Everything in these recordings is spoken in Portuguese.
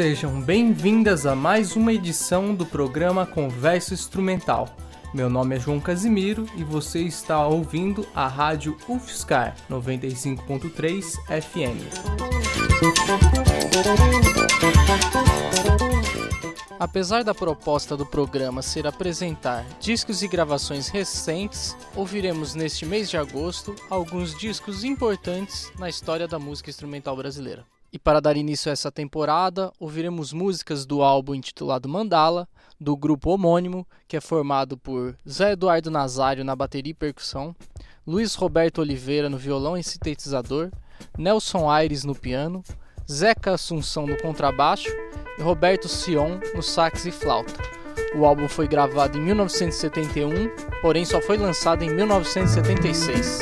Sejam bem-vindas a mais uma edição do programa Conversa Instrumental. Meu nome é João Casimiro e você está ouvindo a rádio UFSCar 95.3 FM. Apesar da proposta do programa ser apresentar discos e gravações recentes, ouviremos neste mês de agosto alguns discos importantes na história da música instrumental brasileira. E para dar início a essa temporada, ouviremos músicas do álbum intitulado Mandala, do grupo homônimo, que é formado por Zé Eduardo Nazário na bateria e percussão, Luiz Roberto Oliveira no violão e sintetizador, Nelson Aires no piano, Zeca Assunção no contrabaixo e Roberto Sion no sax e flauta. O álbum foi gravado em 1971, porém só foi lançado em 1976.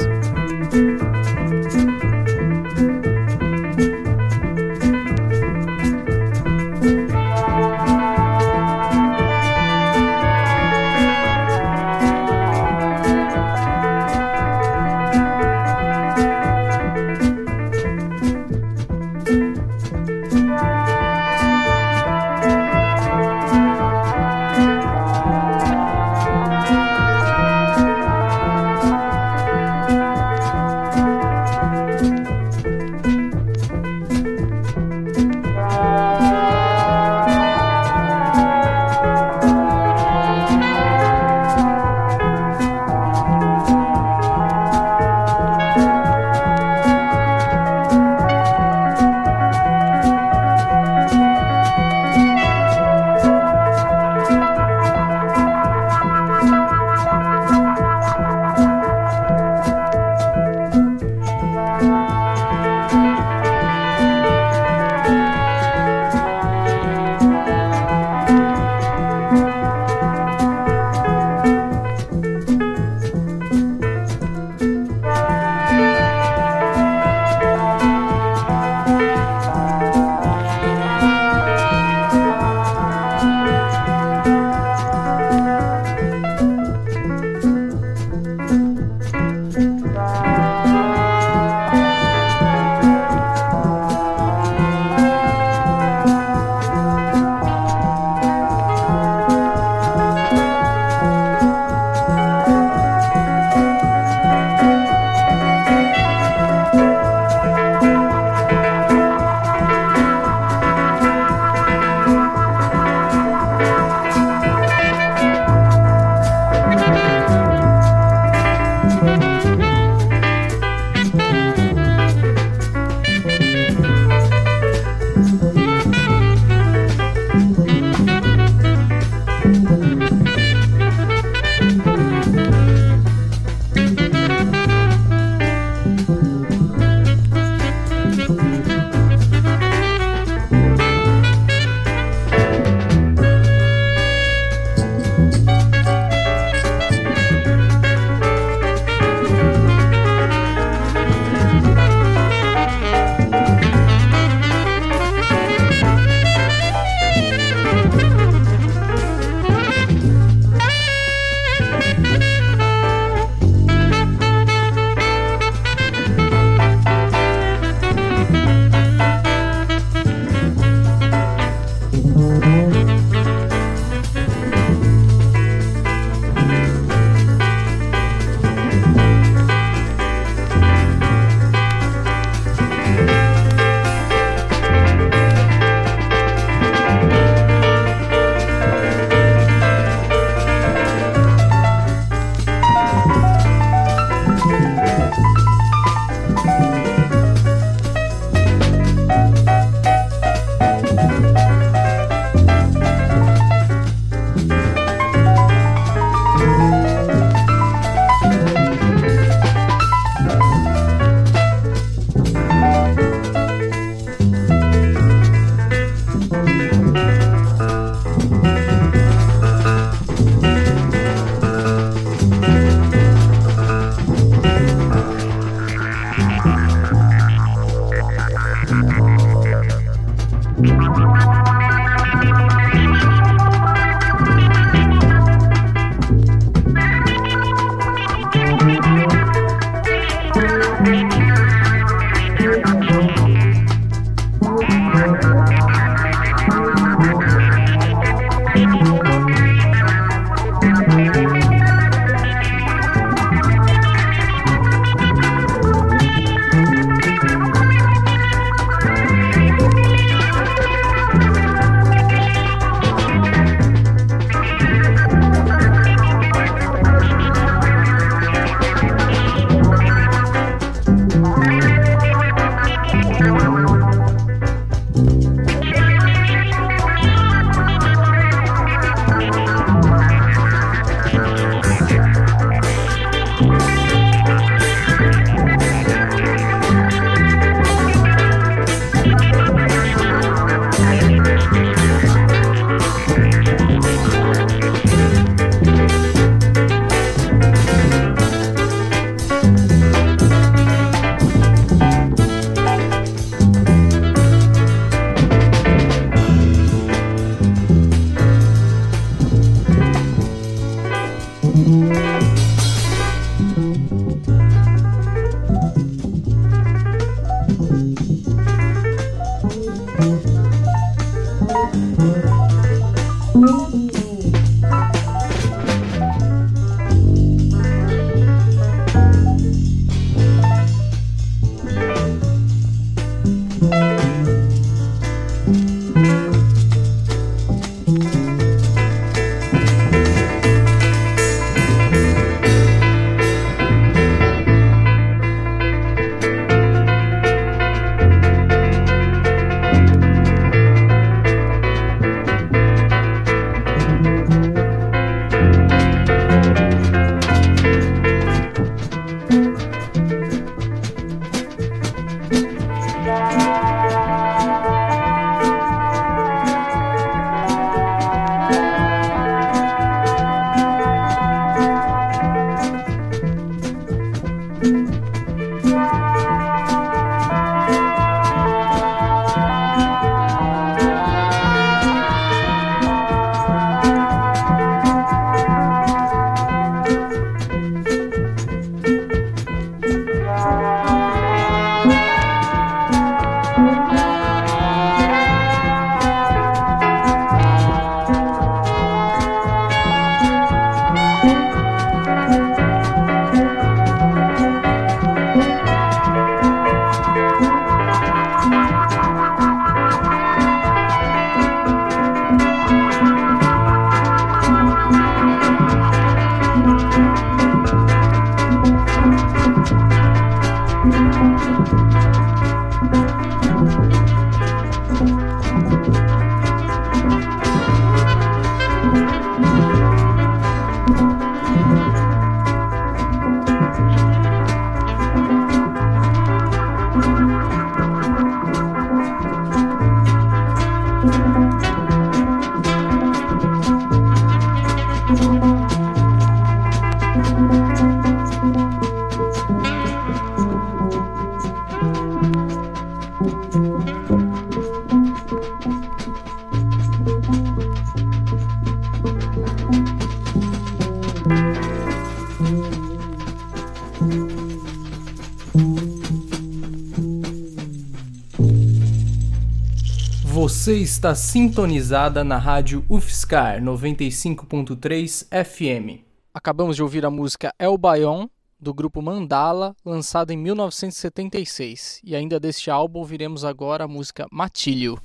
Está sintonizada na rádio UFSCar 95.3 FM. Acabamos de ouvir a música El Bayon, do grupo Mandala, lançada em 1976. E ainda deste álbum ouviremos agora a música Matilho.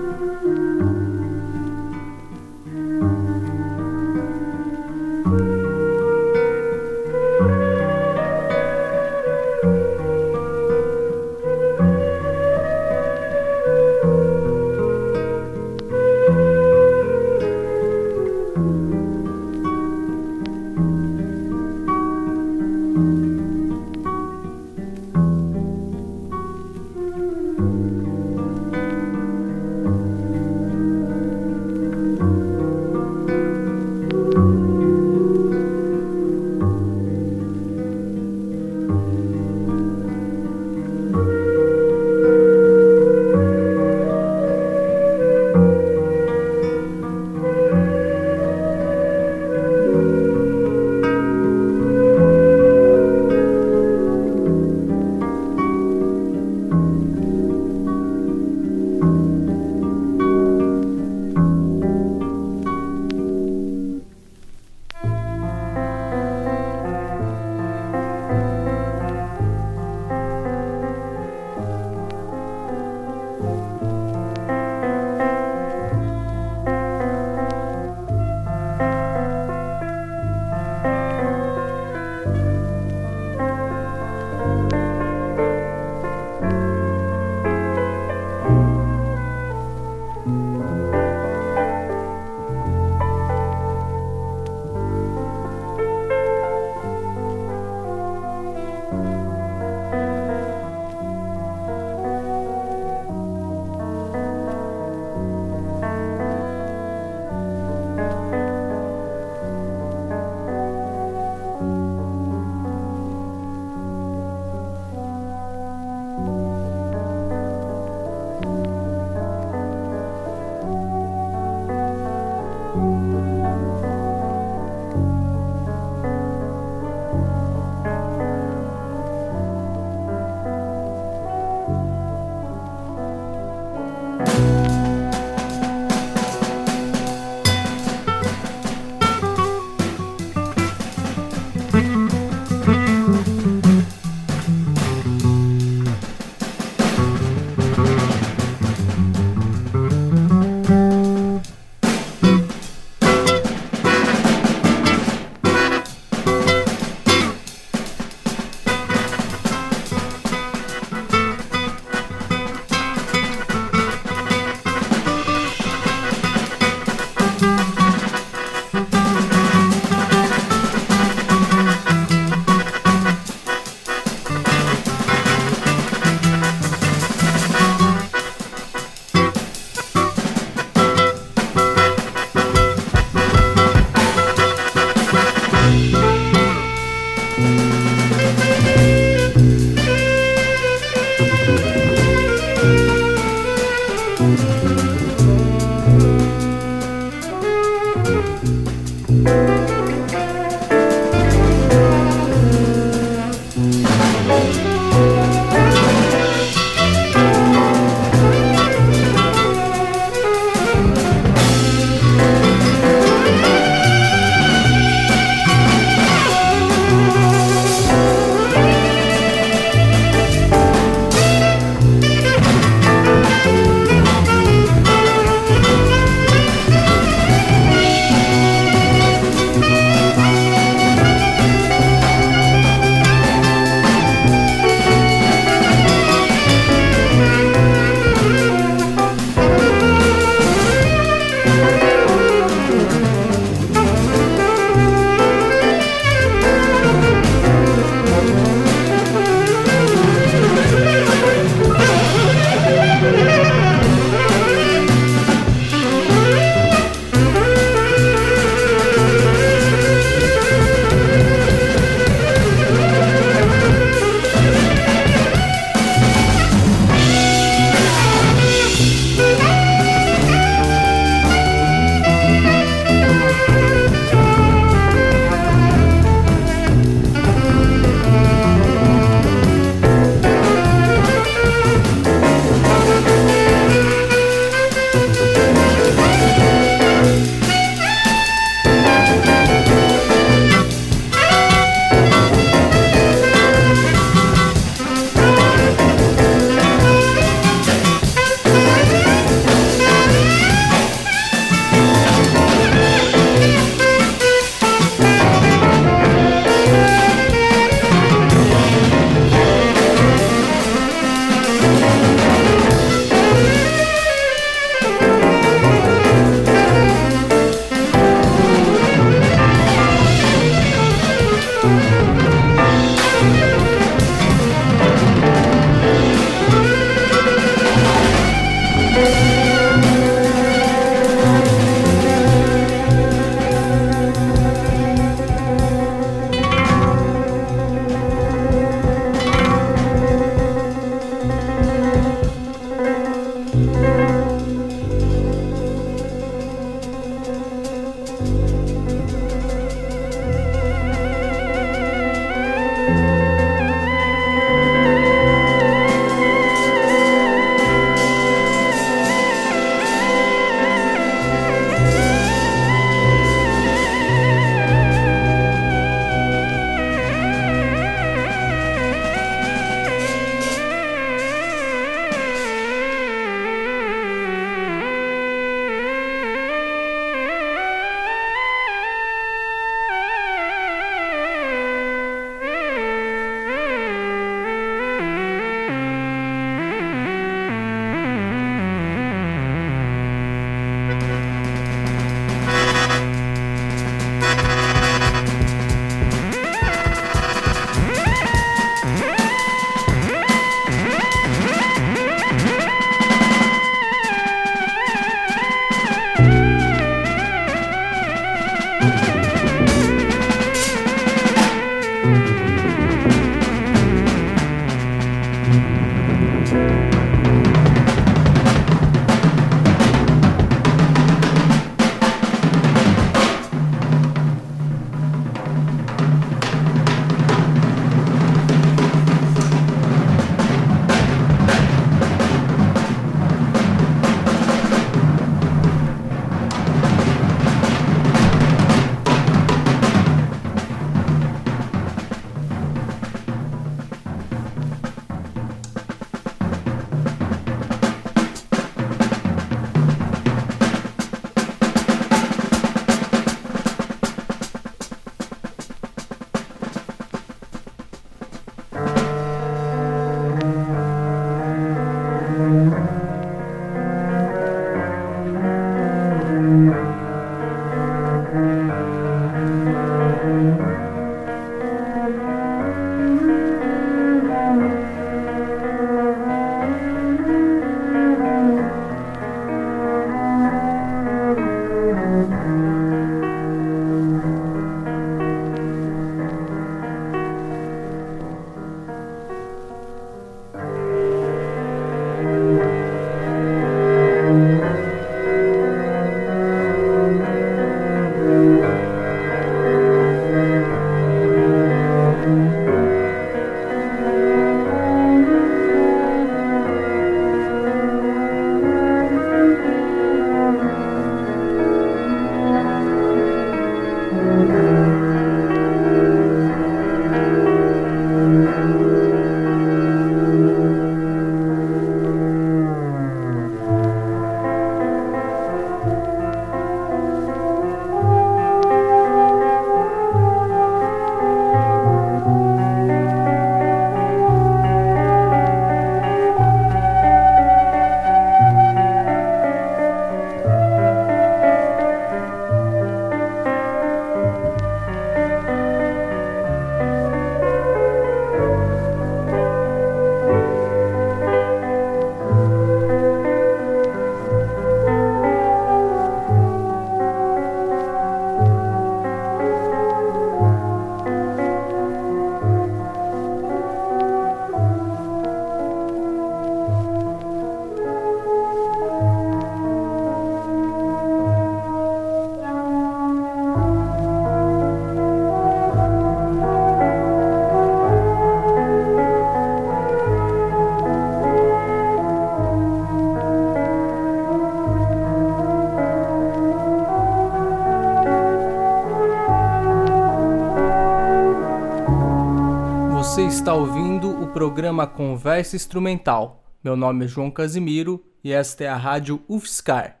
Programa Conversa Instrumental. Meu nome é João Casimiro e esta é a rádio UFSCar.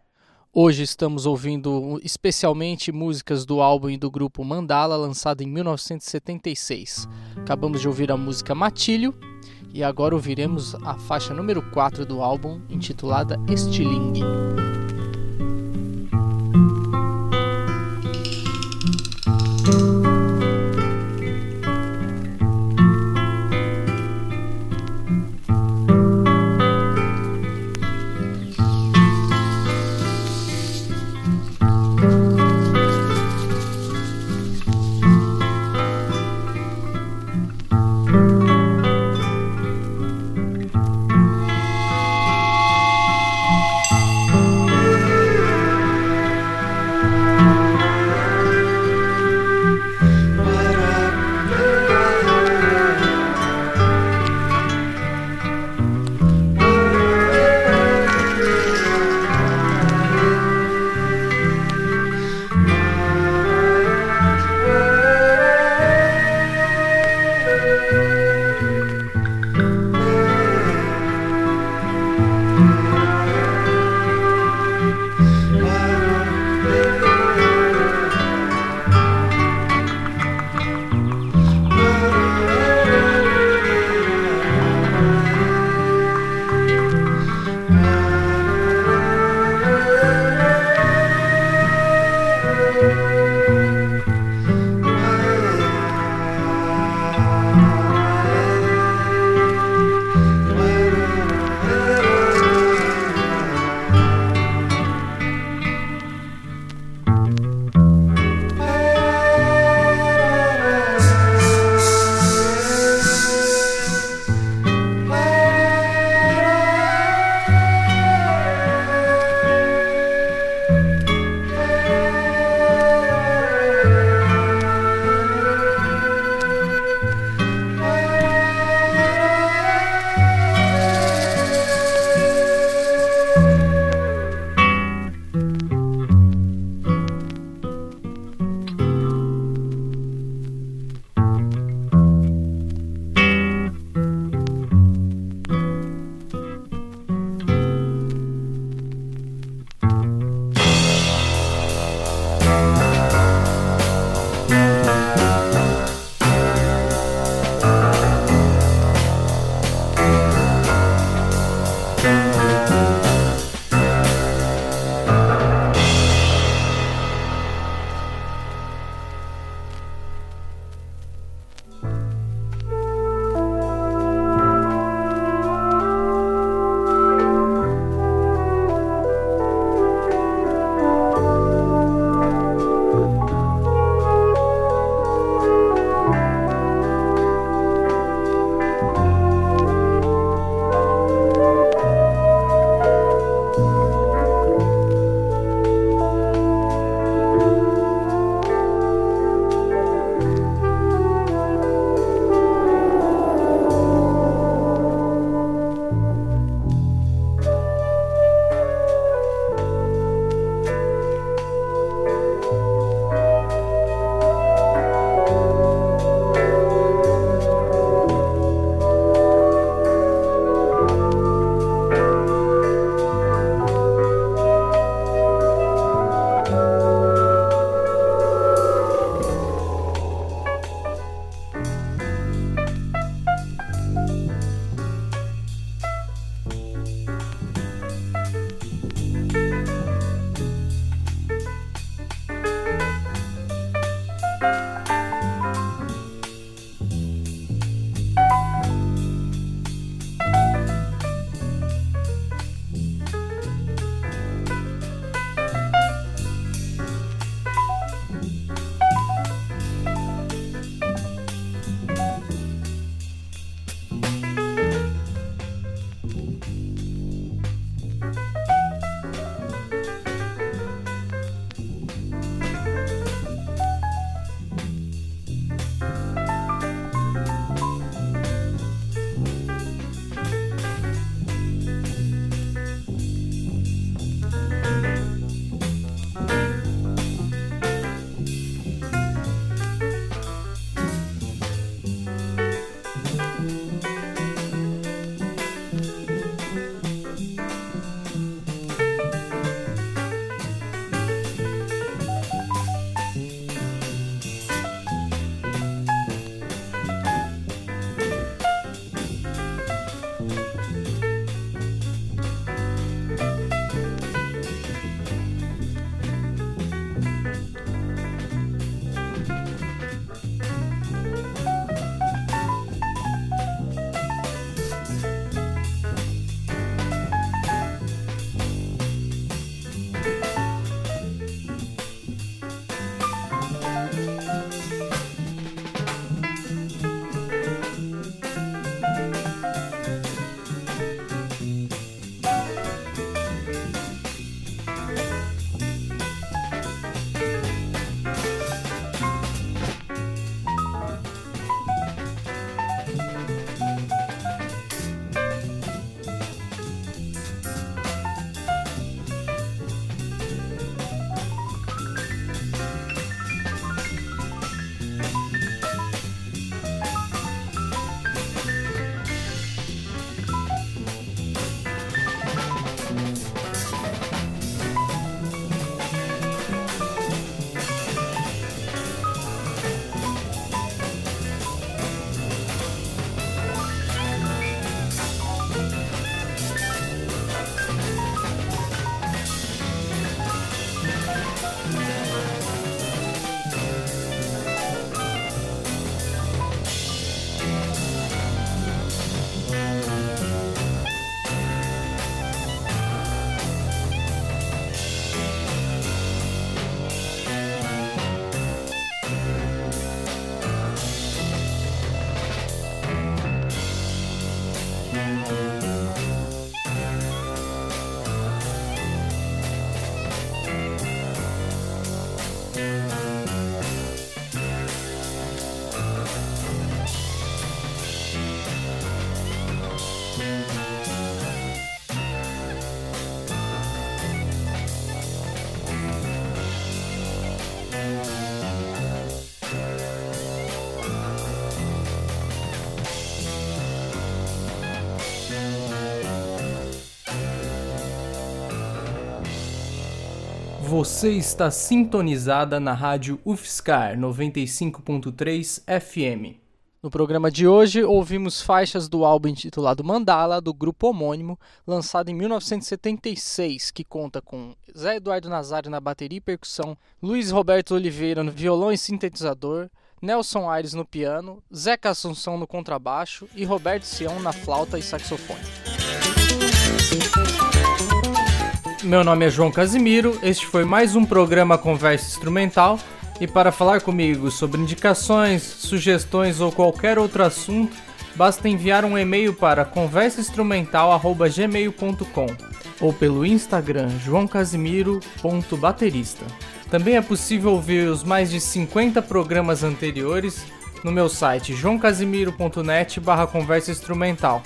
Hoje estamos ouvindo especialmente músicas do álbum e do grupo Mandala, lançado em 1976. Acabamos de ouvir a música Matilho e agora ouviremos a faixa número 4 do álbum, intitulada Estilingue. Você está sintonizada na rádio UFSCar 95.3 FM. No programa de hoje, ouvimos faixas do álbum intitulado Mandala, do grupo homônimo, lançado em 1976, que conta com Zé Eduardo Nazário na bateria e percussão, Luiz Roberto Oliveira no violão e sintetizador, Nelson Aires no piano, Zeca Assunção no contrabaixo e Roberto Sião na flauta e saxofone. Meu nome é João Casimiro, este foi mais um programa Conversa Instrumental. E para falar comigo sobre indicações, sugestões ou qualquer outro assunto, basta enviar um e-mail para conversainstrumental@gmail.com ou pelo Instagram joãocasimiro.baterista. Também é possível ouvir os mais de 50 programas anteriores no meu site joãocasimiro.net barra conversa instrumental.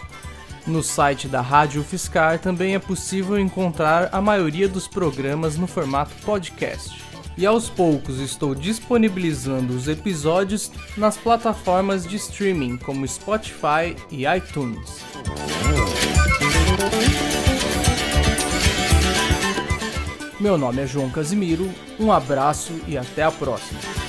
No site da Rádio Fiscar também é possível encontrar a maioria dos programas no formato podcast e aos poucos estou disponibilizando os episódios nas plataformas de streaming como Spotify e iTunes. Meu nome é João Casimiro, um abraço e até a próxima.